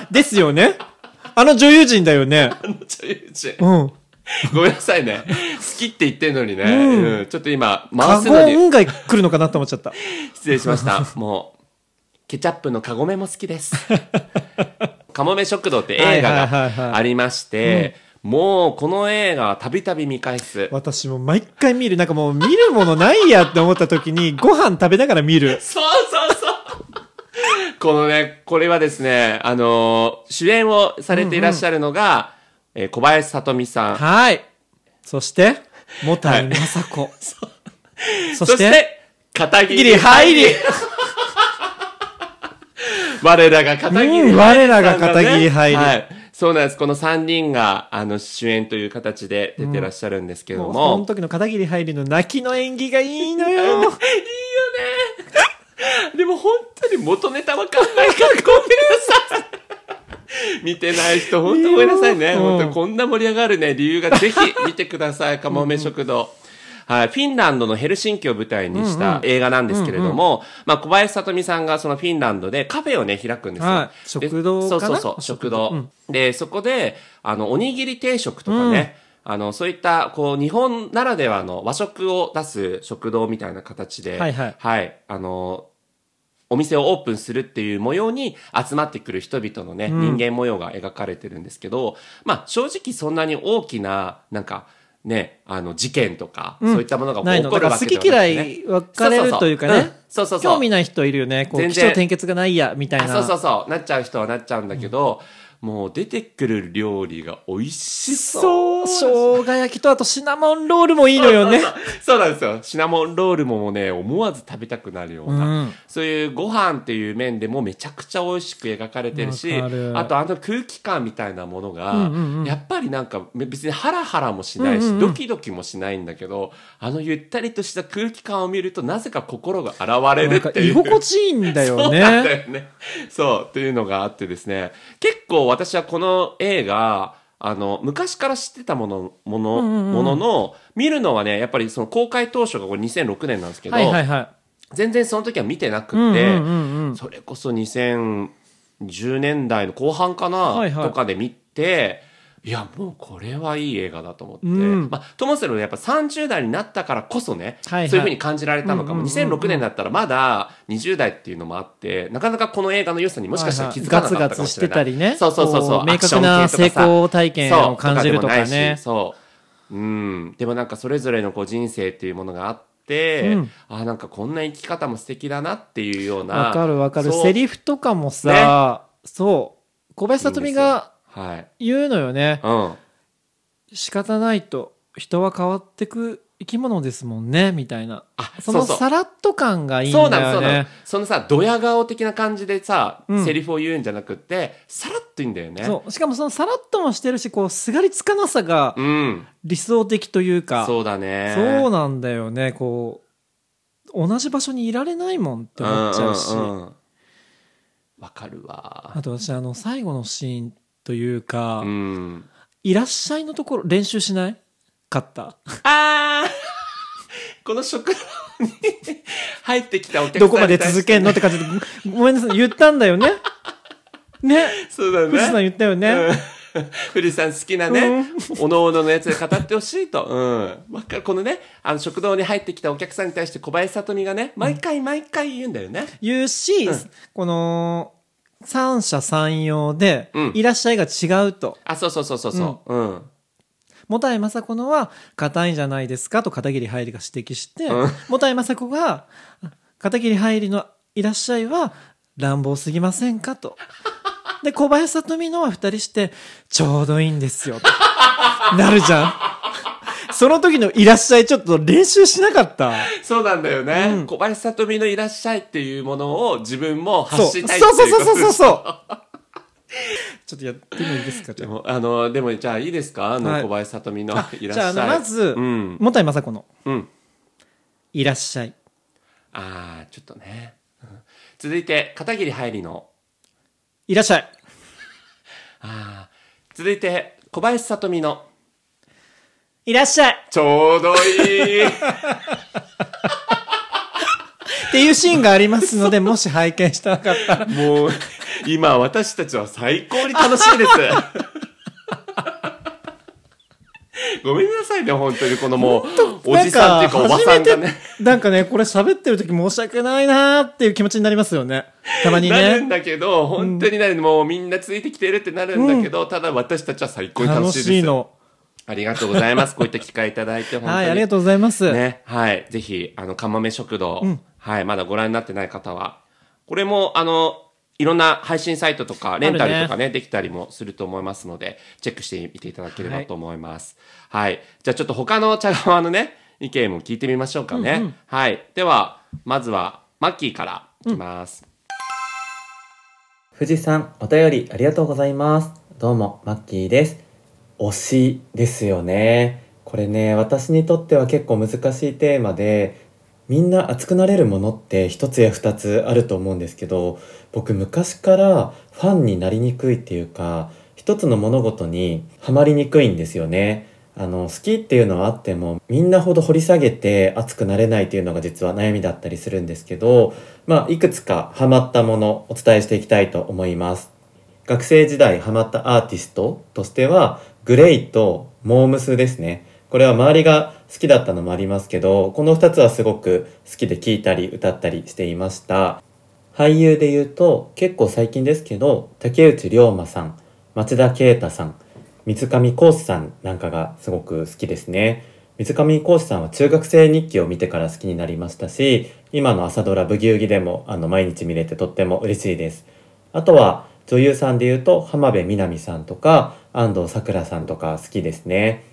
ですよね。あの女優陣だよね。あの女優陣うん。ごめんなさいね。好きって言ってんのにね。うんうんちょっと今、カ回すのにゴ運が来るのかなと思っちゃった。失礼しました。もう、ケチャップのカゴメも好きです。カモメ食堂って映画がありまして、もうこの映画はたびたび見返す。私も毎回見る。なんかもう見るものないやって思った時にご飯食べながら見る。そうそうそう。このね、これはですね、あのー主演をされていらっしゃるのが、えー小林さとみさん。はい。そして、もたいまさこ。そし、てて、片桐入り入り。我らが片桐入り、うん我らが片桐入りはい。そうなんです。この3人が、あの、主演という形で出てらっしゃるんですけどもうも。その時の片桐入りの泣きの演技がいいのよ。でも本当に元ネタわかんないからごめんなさい。見てない人、本当ごめんなさいね。本当にこんな盛り上がるね、理由がぜひ見てください。かもめ食堂。はい。フィンランドのヘルシンキを舞台にした映画なんですけれども、まあ、小林さとみさんがそのフィンランドでカフェをね、開くんですよ。はい食堂かな？でそうそうそう、食堂。で、そこで、あの、おにぎり定食とかね、あの、そういった、こう、日本ならではの和食を出す食堂みたいな形で、はいはいはい。あの、お店をオープンするっていう模様に集まってくる人々のね、人間模様が描かれてるんですけど、まあ正直そんなに大きな、なんか、ね、あの事件とか、そういったものが起こるわけではなくて、き嫌ね。い分かれるというかね。そうそうそう。興味ない人いるよね。こう、気全然象転結がないや、みたいあな。そうそうそう。なっちゃう人はなっちゃうんだけど、もう出てくる料理が美味しそう。生姜焼きとあとシナモンロールもいいのよね。そうなんですよ。シナモンロールもね、思わず食べたくなるような、うんそういうご飯っていう面でもめちゃくちゃ美味しく描かれてるし、るあとあの空気感みたいなものが、うんうんうんやっぱりなんか別にハラハラもしないし、うんうんうんドキドキもしないんだけど、あのゆったりとした空気感を見るとなぜか心が洗われるっていう。居心地いいんだよそうなんだね。よね。そう、っていうのがあってですね。結構私はこの映画、あの、昔から知ってたもの、もの、ものの、見るのはね、やっぱりその公開当初がこれ2006年なんですけど、はいはいはい。全然その時は見てなくって、うんうんうんうん。それこそ2010年代の後半かな、はいはい。とかで見て、いや、もうこれはいい映画だと思って。うんまあ、ともするとやっぱ30代になったからこそね、はいはいそういうふうに感じられたのかも。うんうんうんうん2006年だったらまだ20代っていうのもあって、なかなかこの映画の良さにもしかしたら気づかなかったかもしれない。ガツガツしてたりね。そうそうそうそう。こ明確な成功体験を感じるとかそうね。そう。うん。でもなんかそれぞれのこう人生っていうものがあって、うんあなんかこんな生き方も素敵だなっていうような。わかるわかる。セリフとかもさ、そう。小林さとみがはい。言うのよね。うん。仕方ないと人は変わってく生き物ですもんね、みたいな。あ、そのさらっと感がいいんそうなの、そうなのだよね。。そのさ、ドヤ顔的な感じでさ、うんセリフを言うんじゃなくって、さらっといいんだよね。そう。しかもそのさらっともしてるし、こう、すがりつかなさがうん。理想的というか、そうだね。そうなんだよね。こう、同じ場所にいられないもんって思っちゃうし。んんうんわかるわ。あと私、あの、最後のシーンというか、うん。いらっしゃいのところ、練習しない？勝った。あー この食堂に入ってきたお客さんどこまで続けんののって感じで、ごごめんなさい、言ったんだよね。ね。そうだね。藤さん言ったよね。うん富士山好きなね、おのおののやつで語ってほしいと。うん。このね、あの食堂に入ってきたお客さんに対して小林さとみがね、毎回毎回言うんだよね。言うし、この、三者三様で、うんいらっしゃいが違うと。あ、そうそうそうそうそう。うん。もたいまさこのは、硬いんじゃないですかと片桐入りが指摘して、うんもたいまさこが、片桐入りのいらっしゃいは、乱暴すぎませんかと。で、小林さとみのは二人して、ちょうどいいんですよ。と なるじゃん。その時のいらっしゃいちょっと練習しなかった？そうなんだよね。うん小林さとみのいらっしゃいっていうものを自分も。発したいそうっていうそうそうそうそうう。そう。ちょっとやってもいいですか？でも、あの、でもじゃあいいですか？あの、はい小林さとみのあいらっしゃい。じゃあまずうん。もたいまさこの。うん。いらっしゃいあー、ちょっとね。うん続いて、片桐はいりの、いらっしゃいあー、続いて、小林さとみの、いらっしゃいちょうどいい。っていうシーンがありますのでもし拝見したかったらもう、今私たちは最高に楽しいです。ごめんなさいね、本当にこのもう、おじさんっていうかおばさんがね。なんかねこれ喋ってる時申し訳ないなーっていう気持ちになりますよねたまにねなるんだけど、本当になる、もうみんなついてきてるってなるんだけど、ただ私たちは最高に楽楽しいです。しいのありがとうございます。こういった機会いただいて、本当に。はいありがとうございます、ね、はい。ぜひ、あの、かまめ食堂、はい、まだご覧になってない方は、これも、あの、いろんな配信サイトとか、レンタルとかね、できたりもすると思いますので、チェックしてみていただければと思います。はい。じゃあちょっと他の茶側のね、意見も聞いてみましょうかね。はい。では、まずは、マッキーからいきます。富士山お便りありがとうございますどうもマッキーです推しですよね。これね私にとっては結構難しいテーマでみんな熱くなれるものって一つや二つあると思うんですけど僕昔からファンになりにくいっていうか一つの物事にはまりにくいんですよね。あの好きっていうのはあってもみんなほど掘り下げて熱くなれないっていうのが実は悩みだったりするんですけどまあいくつかハマったものお伝えしていきたいと思います。学生時代ハマったアーティストとしてはグレイとモームスですね。これは周りが好きだったのもありますけどこの2つはすごく好きで聴いたり歌ったりしていました。俳優で言うと結構最近ですけど竹内涼真さん町田啓太さん水上浩司さんなんかがすごく好きですね。水上浩司さんは中学生日記を見てから好きになりましたし今の朝ドラ「ブギウギ」でもあの毎日見れてとっても嬉しいです。あとは女優さんで言うと浜辺美波さんとか安藤サクラさんとか好きですね。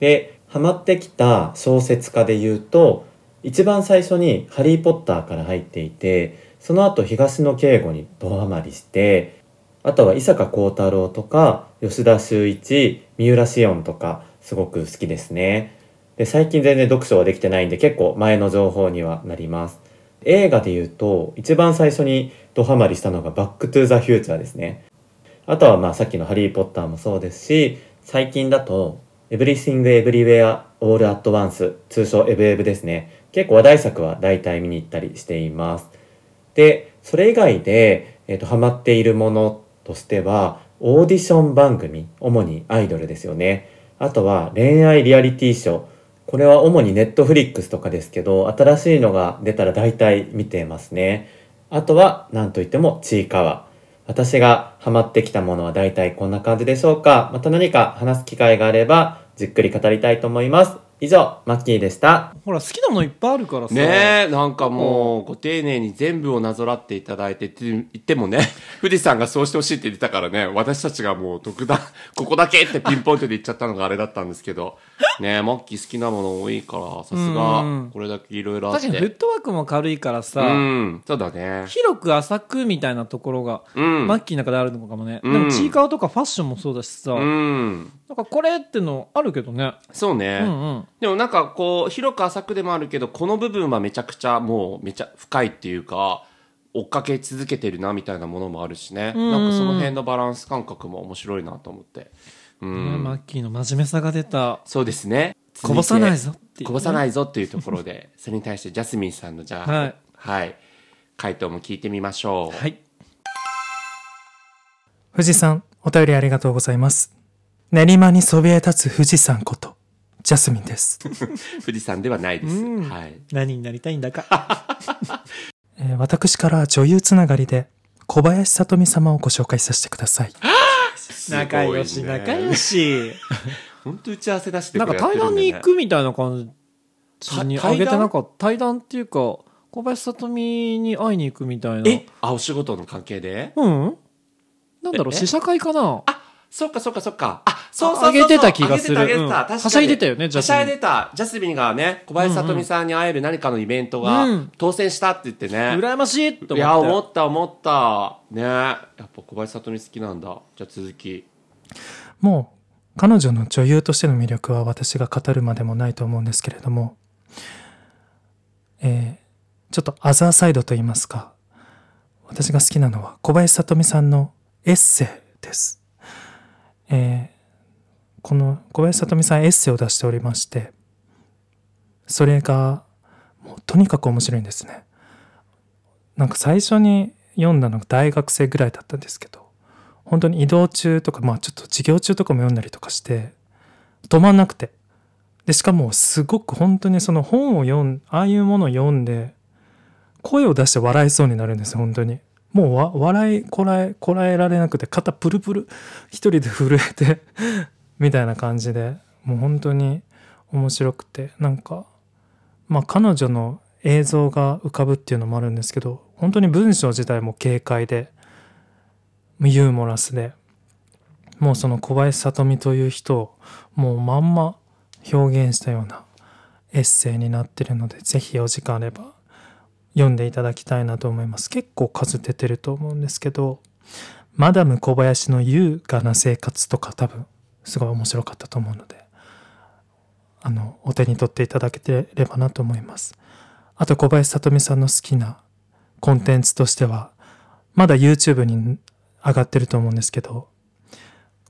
でハマってきた小説家で言うと一番最初に「ハリー・ポッター」から入っていてその後東野圭吾にドハマりしてあとは伊坂幸太郎とか吉田修一三浦しをんとかすごく好きですね。で最近全然読書はできてないんで結構前の情報にはなります。映画で言うと一番最初にドハマりしたのが「バック・トゥ・ザ・フューチャー」ですね。あとはまあさっきの「ハリー・ポッター」もそうですし最近だと「エブリシング・エブリウェア・オール・アット・ワンス」通称「エブエブ」ですね。結構話題作は大体見に行ったりしています。でそれ以外で、えー、とハマっているものとしてはオーディション番組主にアイドルですよね。あとは恋愛リアリティショー。これは主にネットフリックスとかですけど新しいのが出たら大体見てますね。あとは何といってもちいかわ。私がハマってきたものは大体こんな感じでしょうか。また何か話す機会があればじっくり語りたいと思います。以上マッキーでしたほら好きなものいっぱいあるからさねえ、なんかもう、ご丁寧に全部をなぞらっていただいてって言ってもね、富士山がそうしてほしいって言ってたからね、私たちがもう特段、ここだけってピンポイントで言っちゃったのがあれだったんですけど、ねえ、マッキー好きなもの多いから、さすうんが、これだけいろいろあっ確かにフッて。トワークも軽いからさ、うん、そうだね。広く浅くみたいなところが、うん。マッキーの中であるのかもね、うんでもちいかわとかファッションもそうだしさ、うん。なんかこれってのあるけどねそうね。うんうんでもなんかこう、広く浅くでもあるけど、この部分はめちゃくちゃもうめちゃ深いっていうか、追っかけ続けてるなみたいなものもあるしね。んなんかその辺のバランス感覚も面白いなと思って。うん。マッキーの真面目さが出たそうですね。こぼさないぞっていうこぼさないぞっていうところで、それに対してジャスミンさんのじゃあ、はいはい。回答も聞いてみましょう。はい富士山、お便りありがとうございます。練馬にそびえ立つ富士山こと、ジャスミンです。富士山ではないです。うんはい。何になりたいんだか えー私から女優つながりで、小林さとみ様をご紹介させてください。仲良し仲良し。し 本当打ち合わせ出してなんか対談に行くみたいな感じにたあげてなかった？対談っていうか小林さとみに会いに行くみたいなえあ、お仕事の関係で？うんなんだろうえ試写会かな？そっかそっかそっか。あ、そうそうそうげてた気がするあげてた、あげてた。うん確かに。はしゃいでたよねジャスミンはしゃいでた。ジャスミンがね、小林さとみさんに会える何かのイベントうがん当選したって言ってね。羨ましいって思っていや、思った思った。ねやっぱ小林さとみ好きなんだ。じゃあ続き。もう、彼女の女優としての魅力は私が語るまでもないと思うんですけれども、えーちょっとアザーサイドと言いますか、私が好きなのは小林聡美さんのエッセイです。えーこの小林聡美さんエッセイを出しておりまして、それがもうとにかく面白いんですね。なんか最初に読んだのが大学生ぐらいだったんですけど、本当に移動中とか、まあちょっと授業中とかも読んだりとかして、止まんなくて。で、しかもすごく本当にその本を読ん、ああいうものを読んで、声を出して笑いそうになるんです、本当に。もう笑いこらえ、こらえられなくて、肩プルプル、一人で震えて、みたいな感じで、もう本当に面白くて、なんか、まあ彼女の映像が浮かぶっていうのもあるんですけど、本当に文章自体も軽快で、ユーモラスで、もうその小林聡美という人をもうまんま表現したようなエッセイになってるので、ぜひお時間あれば読んでいただきたいなと思います。結構数出てると思うんですけど、マダム小林の優雅な生活とか多分すごい面白かったと思うので、あの、お手に取っていただければなと思います。あと小林聡美さんの好きなコンテンツとしては、まだ YouTube に上がってると思うんですけど、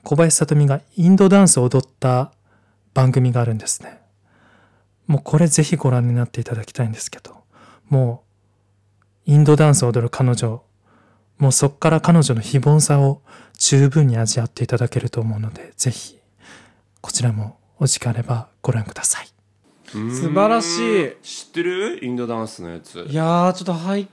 小林聡美がインドダンスを踊った番組があるんですね。もうこれぜひご覧になっていただきたいんですけど、もうインドダンスを踊る彼女、もうそっから彼女の非凡さを十分に味わっていただけると思うので、ぜひこちらもお時間あればご覧ください。素晴らしい。知ってる？インドダンスのやつ。いやーちょっと拝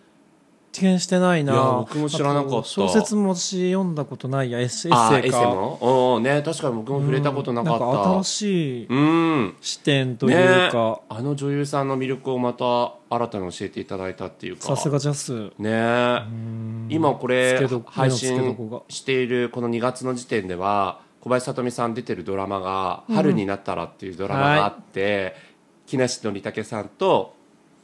見してないな。いや僕も知らなかった。小説も私読んだことないや。エッセエあーエッセイも？ね確かに僕も触れたことなかった。うん新しいうん。視点というか、あの女優さんの魅力をまた新たに教えていただいたっていうか。さすがジャス。ね。今これ配信しているこの2月の時点では小林聡美さん出てるドラマが「春になったら」っていうドラマがあって、木梨憲武さんと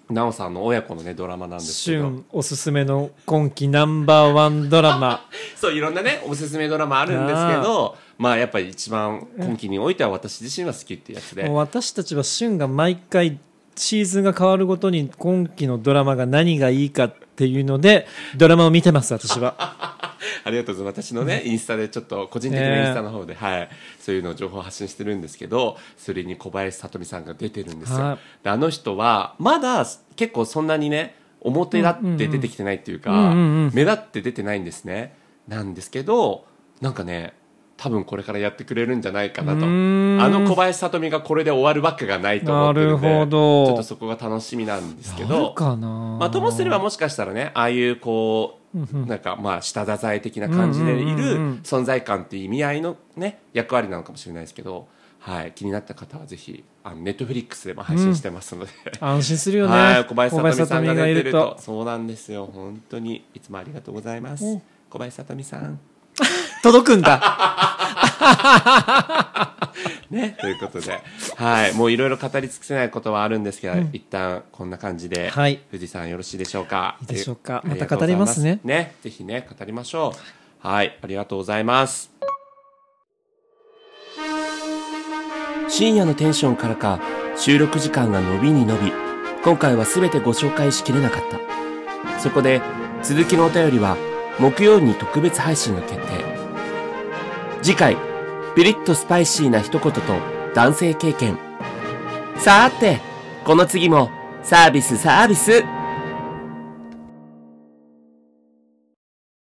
奈緒さんの親子のねドラマなんですけど。旬おすすめの今季ナンバーワンドラマ。そういろんなねおすすめドラマあるんですけどまあやっぱり一番今期においては私自身は好きっていうやつで。私たちは旬が毎回シーズンが変わるごとに今期のドラマが何がいいかっていうのでドラマを見てます私は ありがとうございます。私のねインスタでちょっと個人的なインスタの方で、はい、そういうのを情報を発信してるんですけどそれに小林聡美さんが出てるんですよ、はい。であの人はまだ結構そんなにね表立って出てきてないっていうか、目立って出てないんですね。なんですけどなんかね多分これからやってくれるんじゃないかなと。あの小林聡美がこれで終わるわけがないと思ってるんでちょっとそこが楽しみなんですけあどまあ、ともすればもしかしたらねああいうこうなんかまあ下支え的な感じでいうんうんうんるうん。存在感っていう意味合いのね役割なのかもしれないですけど、はい、気になった方はぜひあのネットフリックスでも配信してますので、安心するよね。はい。小林聡美さんが出てると。そうなんですよ。本当にいつもありがとうございます、うん。小林聡美さん届くんだ。ね。ということで。はい。もういろいろ語り尽くせないことはあるんですけど、一旦こんな感じで、はい。富士山よろしいでしょうか。いいでしょうか。また語りますね。ね。ぜひね語りましょう。はい。ありがとうございます。深夜のテンションからか収録時間が伸びに伸び今回は全てご紹介しきれなかった。そこで続きのお便りは木曜に特別配信が決定次回ピリッとスパイシーな一言と男性経験。さーてこの次もサービスサービス。